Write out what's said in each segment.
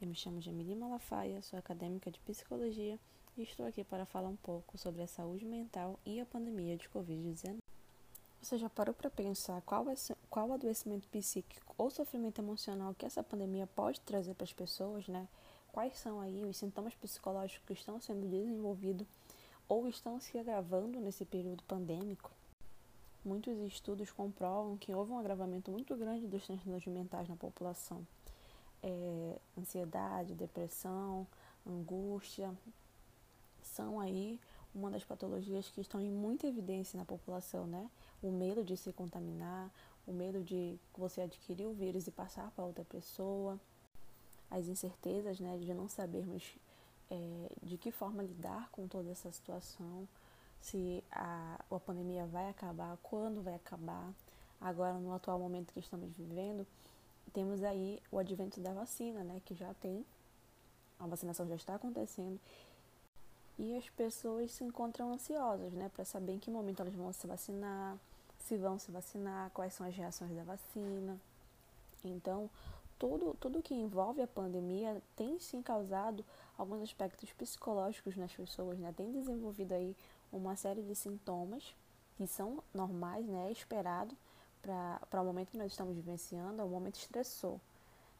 Eu me chamo Jamili Malafaia, sou acadêmica de psicologia e estou aqui para falar um pouco sobre a saúde mental e a pandemia de Covid-19. Você já parou para pensar qual, é, qual adoecimento psíquico ou sofrimento emocional que essa pandemia pode trazer para as pessoas, né? Quais são aí os sintomas psicológicos que estão sendo desenvolvidos ou estão se agravando nesse período pandêmico? Muitos estudos comprovam que houve um agravamento muito grande dos transtornos mentais na população. É, ansiedade, depressão, angústia são aí uma das patologias que estão em muita evidência na população, né? O medo de se contaminar, o medo de você adquirir o vírus e passar para outra pessoa, as incertezas, né, de não sabermos é, de que forma lidar com toda essa situação se a, a pandemia vai acabar, quando vai acabar. Agora, no atual momento que estamos vivendo, temos aí o advento da vacina, né, que já tem, a vacinação já está acontecendo, e as pessoas se encontram ansiosas, né, para saber em que momento elas vão se vacinar, se vão se vacinar, quais são as reações da vacina. Então, tudo, tudo que envolve a pandemia tem sim causado alguns aspectos psicológicos nas pessoas, né? Tem desenvolvido aí uma série de sintomas que são normais, né? É esperado para o momento que nós estamos vivenciando, é um momento estressor.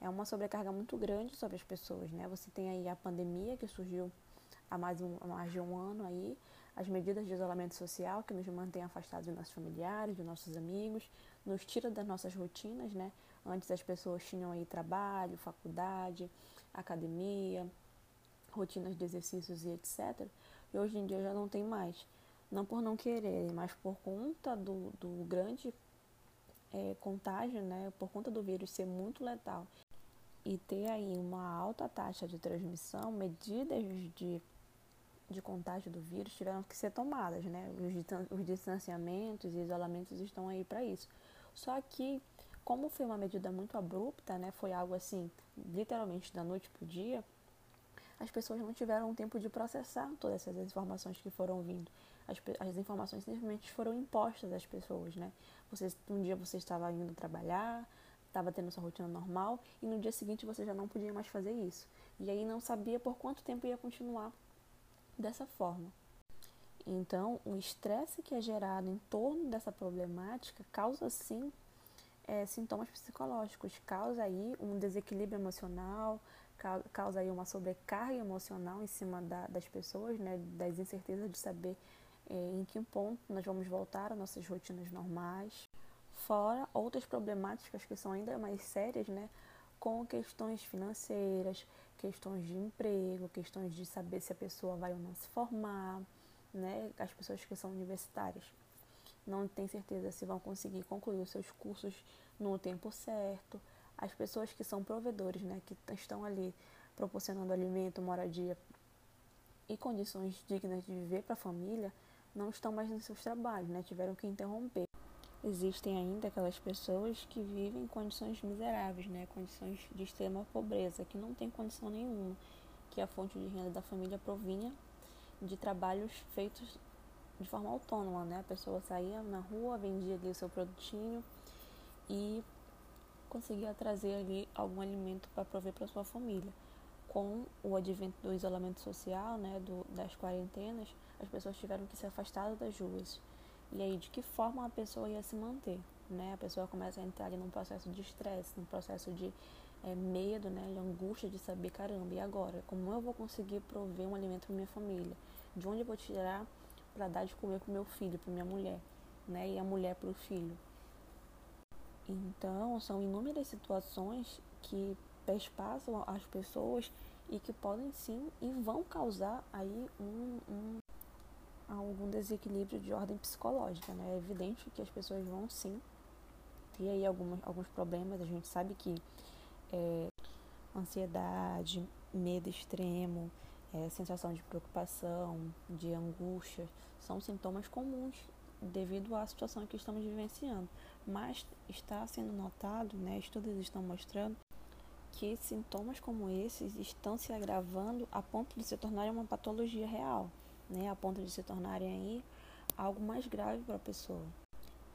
É uma sobrecarga muito grande sobre as pessoas, né? Você tem aí a pandemia que surgiu há mais, um, mais de um ano aí, as medidas de isolamento social que nos mantêm afastados dos nossos familiares, dos nossos amigos, nos tira das nossas rotinas, né? Antes as pessoas tinham aí trabalho, faculdade, academia, rotinas de exercícios e etc. E hoje em dia já não tem mais. Não por não querer, mas por conta do, do grande é, contágio, né? Por conta do vírus ser muito letal e ter aí uma alta taxa de transmissão, medidas de de contágio do vírus tiveram que ser tomadas, né? Os, os distanciamentos e isolamentos estão aí para isso. Só que, como foi uma medida muito abrupta, né? Foi algo assim, literalmente da noite para o dia, as pessoas não tiveram tempo de processar todas essas informações que foram vindo. As, as informações simplesmente foram impostas às pessoas, né? Você, um dia você estava indo trabalhar, estava tendo sua rotina normal, e no dia seguinte você já não podia mais fazer isso. E aí não sabia por quanto tempo ia continuar dessa forma. Então, o estresse que é gerado em torno dessa problemática causa sim é, sintomas psicológicos, causa aí um desequilíbrio emocional, causa aí uma sobrecarga emocional em cima da, das pessoas, né, das incertezas de saber em que ponto nós vamos voltar às nossas rotinas normais. Fora outras problemáticas que são ainda mais sérias, né, com questões financeiras, questões de emprego, questões de saber se a pessoa vai ou não se formar, né? As pessoas que são universitárias não têm certeza se vão conseguir concluir os seus cursos no tempo certo. As pessoas que são provedores, né, que estão ali proporcionando alimento, moradia e condições dignas de viver para a família, não estão mais nos seus trabalhos, né? Tiveram que interromper. Existem ainda aquelas pessoas que vivem em condições miseráveis, né? condições de extrema pobreza, que não tem condição nenhuma, que a fonte de renda da família provinha de trabalhos feitos de forma autônoma, né? A pessoa saía na rua, vendia ali o seu produtinho e conseguia trazer ali algum alimento para prover para sua família. Com o advento do isolamento social, né, do, das quarentenas, as pessoas tiveram que se afastar das ruas. E aí, de que forma a pessoa ia se manter? Né? A pessoa começa a entrar ali num processo de estresse, num processo de é, medo, né? de angústia de saber, caramba, e agora? Como eu vou conseguir prover um alimento para minha família? De onde eu vou tirar para dar de comer para meu filho, para minha mulher? Né? E a mulher para o filho? Então, são inúmeras situações que perspassam as pessoas e que podem sim e vão causar aí um, um algum desequilíbrio de ordem psicológica, né? É evidente que as pessoas vão sim ter aí algumas, alguns problemas, a gente sabe que é, ansiedade, medo extremo, é, sensação de preocupação, de angústia, são sintomas comuns devido à situação que estamos vivenciando. Mas está sendo notado, né, estudos estão mostrando que sintomas como esses estão se agravando a ponto de se tornarem uma patologia real né, a ponto de se tornarem aí algo mais grave para a pessoa.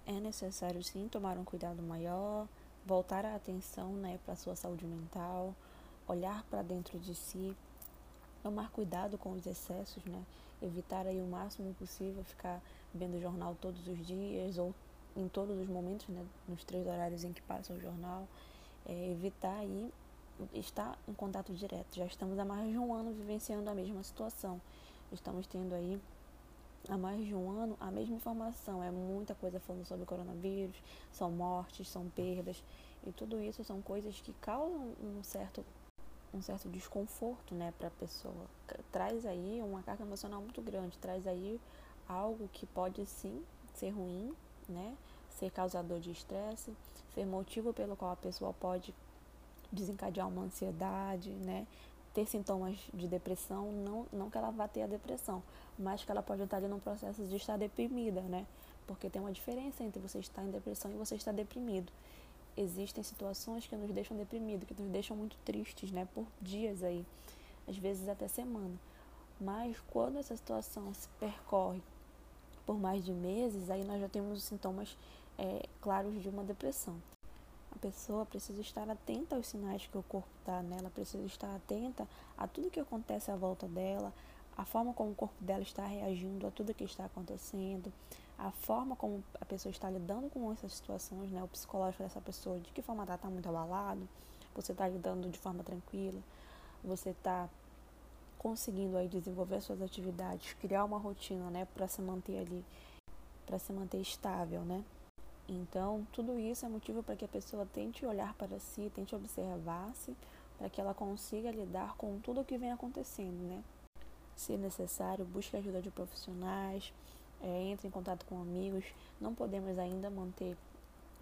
É necessário sim tomar um cuidado maior, voltar a atenção né, para a sua saúde mental, olhar para dentro de si, tomar cuidado com os excessos, né? Evitar aí o máximo possível ficar vendo jornal todos os dias ou em todos os momentos, né? Nos três horários em que passa o jornal. É, evitar aí estar em contato direto. Já estamos há mais de um ano vivenciando a mesma situação. Estamos tendo aí há mais de um ano a mesma informação. É muita coisa falando sobre o coronavírus, são mortes, são perdas. E tudo isso são coisas que causam um certo um certo desconforto, né, para a pessoa. Traz aí uma carga emocional muito grande, traz aí algo que pode sim ser ruim, né, ser causador de estresse, ser motivo pelo qual a pessoa pode desencadear uma ansiedade, né, ter sintomas de depressão, não, não que ela vá ter a depressão, mas que ela pode estar ali num processo de estar deprimida, né? Porque tem uma diferença entre você estar em depressão e você estar deprimido. Existem situações que nos deixam deprimidos, que nos deixam muito tristes, né? Por dias aí, às vezes até semana. Mas quando essa situação se percorre por mais de meses, aí nós já temos os sintomas é, claros de uma depressão. A pessoa precisa estar atenta aos sinais que o corpo dá nela, precisa estar atenta a tudo que acontece à volta dela, a forma como o corpo dela está reagindo a tudo que está acontecendo, a forma como a pessoa está lidando com essas situações, né? O psicológico dessa pessoa, de que forma ela está muito abalado, você está lidando de forma tranquila, você está conseguindo aí desenvolver suas atividades, criar uma rotina, né, para se manter ali, para se manter estável, né? Então, tudo isso é motivo para que a pessoa tente olhar para si, tente observar-se, para que ela consiga lidar com tudo o que vem acontecendo, né? Se necessário, busque ajuda de profissionais, é, entre em contato com amigos. Não podemos ainda manter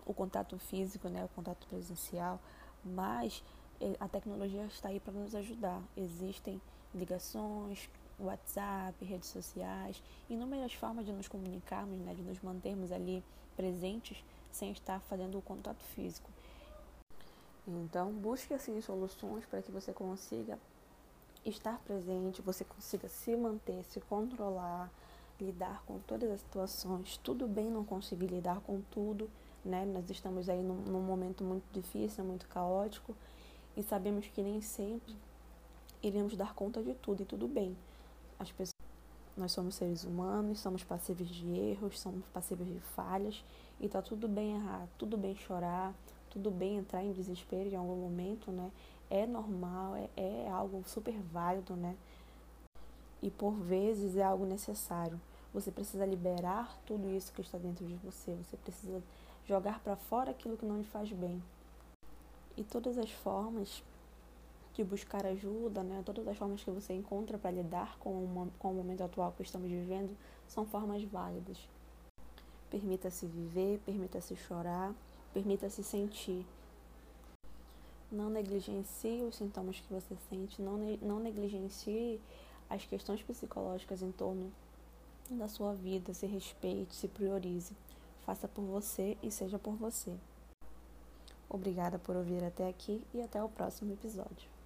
o contato físico, né, o contato presencial, mas é, a tecnologia está aí para nos ajudar. Existem ligações, WhatsApp, redes sociais, inúmeras formas de nos comunicarmos, né, de nos mantermos ali presentes sem estar fazendo o contato físico. Então, busque assim soluções para que você consiga estar presente, você consiga se manter, se controlar, lidar com todas as situações. Tudo bem não conseguir lidar com tudo, né? Nós estamos aí num, num momento muito difícil, muito caótico e sabemos que nem sempre iremos dar conta de tudo e tudo bem. As pessoas nós somos seres humanos, somos passíveis de erros, somos passíveis de falhas e tá tudo bem errar, tudo bem chorar, tudo bem entrar em desespero em algum momento, né? É normal, é, é algo super válido, né? E por vezes é algo necessário. Você precisa liberar tudo isso que está dentro de você, você precisa jogar para fora aquilo que não lhe faz bem. E todas as formas de buscar ajuda, né? Todas as formas que você encontra para lidar com, uma, com o momento atual que estamos vivendo são formas válidas. Permita-se viver, permita-se chorar, permita-se sentir. Não negligencie os sintomas que você sente, não, não negligencie as questões psicológicas em torno da sua vida. Se respeite, se priorize. Faça por você e seja por você. Obrigada por ouvir até aqui e até o próximo episódio.